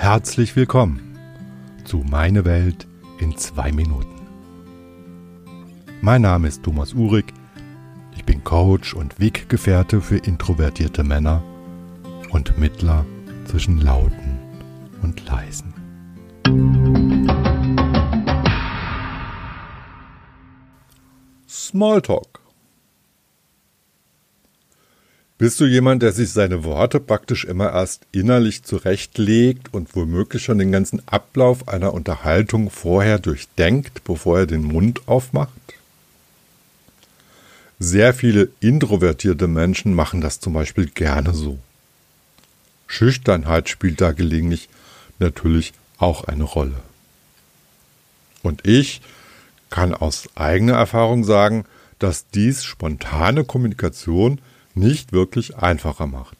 herzlich willkommen zu Meine Welt in zwei Minuten. Mein Name ist Thomas Uhrig, ich bin Coach und Weggefährte für introvertierte Männer und Mittler zwischen Lauten und Leisen. Smalltalk Bist du jemand, der sich seine Worte praktisch immer erst innerlich zurechtlegt und womöglich schon den ganzen Ablauf einer Unterhaltung vorher durchdenkt, bevor er den Mund aufmacht? Sehr viele introvertierte Menschen machen das zum Beispiel gerne so. Schüchternheit spielt da gelegentlich natürlich auch eine Rolle. Und ich kann aus eigener Erfahrung sagen, dass dies spontane Kommunikation nicht wirklich einfacher macht.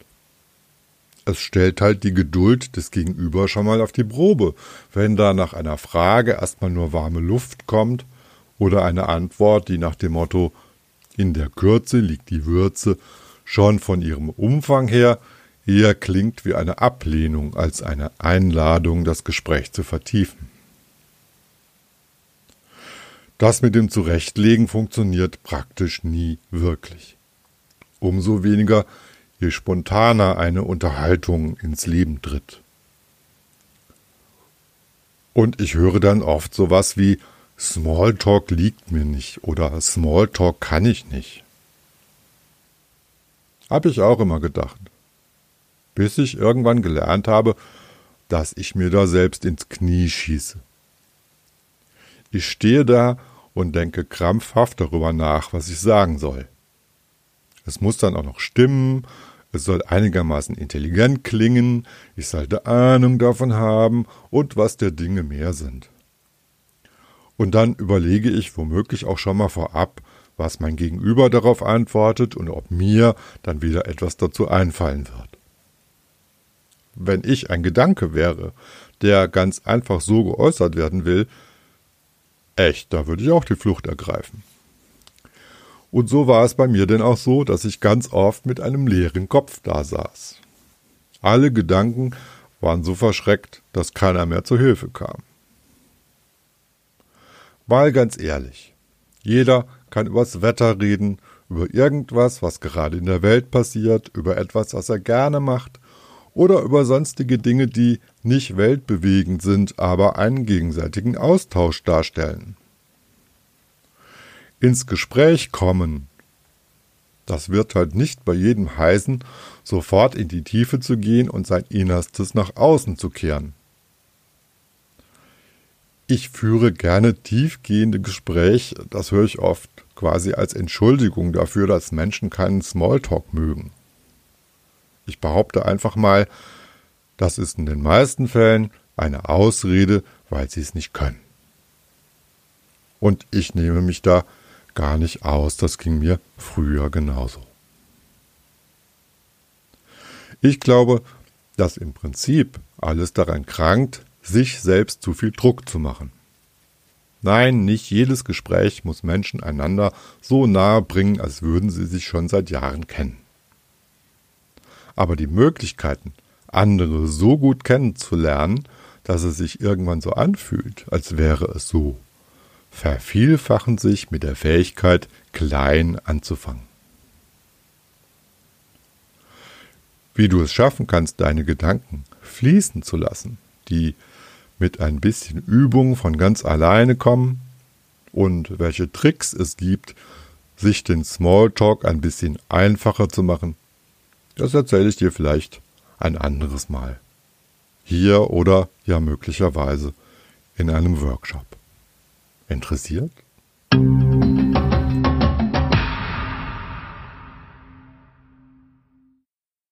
Es stellt halt die Geduld des Gegenüber schon mal auf die Probe, wenn da nach einer Frage erstmal nur warme Luft kommt oder eine Antwort, die nach dem Motto in der Kürze liegt die Würze schon von ihrem Umfang her eher klingt wie eine Ablehnung als eine Einladung, das Gespräch zu vertiefen. Das mit dem Zurechtlegen funktioniert praktisch nie wirklich umso weniger, je spontaner eine Unterhaltung ins Leben tritt. Und ich höre dann oft sowas wie Smalltalk liegt mir nicht oder Smalltalk kann ich nicht. Hab ich auch immer gedacht. Bis ich irgendwann gelernt habe, dass ich mir da selbst ins Knie schieße. Ich stehe da und denke krampfhaft darüber nach, was ich sagen soll. Es muss dann auch noch stimmen, es soll einigermaßen intelligent klingen, ich sollte Ahnung davon haben und was der Dinge mehr sind. Und dann überlege ich womöglich auch schon mal vorab, was mein Gegenüber darauf antwortet und ob mir dann wieder etwas dazu einfallen wird. Wenn ich ein Gedanke wäre, der ganz einfach so geäußert werden will, echt, da würde ich auch die Flucht ergreifen. Und so war es bei mir denn auch so, dass ich ganz oft mit einem leeren Kopf da saß. Alle Gedanken waren so verschreckt, dass keiner mehr zur Hilfe kam. Mal ganz ehrlich, jeder kann übers Wetter reden, über irgendwas, was gerade in der Welt passiert, über etwas, was er gerne macht oder über sonstige Dinge, die nicht weltbewegend sind, aber einen gegenseitigen Austausch darstellen ins Gespräch kommen. Das wird halt nicht bei jedem heißen, sofort in die Tiefe zu gehen und sein Innerstes nach außen zu kehren. Ich führe gerne tiefgehende Gespräche, das höre ich oft, quasi als Entschuldigung dafür, dass Menschen keinen Smalltalk mögen. Ich behaupte einfach mal, das ist in den meisten Fällen eine Ausrede, weil sie es nicht können. Und ich nehme mich da gar nicht aus. Das ging mir früher genauso. Ich glaube, dass im Prinzip alles daran krankt, sich selbst zu viel Druck zu machen. Nein, nicht jedes Gespräch muss Menschen einander so nahe bringen, als würden sie sich schon seit Jahren kennen. Aber die Möglichkeiten, andere so gut kennenzulernen, dass es sich irgendwann so anfühlt, als wäre es so, vervielfachen sich mit der Fähigkeit, klein anzufangen. Wie du es schaffen kannst, deine Gedanken fließen zu lassen, die mit ein bisschen Übung von ganz alleine kommen und welche Tricks es gibt, sich den Smalltalk ein bisschen einfacher zu machen, das erzähle ich dir vielleicht ein anderes Mal. Hier oder ja möglicherweise in einem Workshop. Interessiert?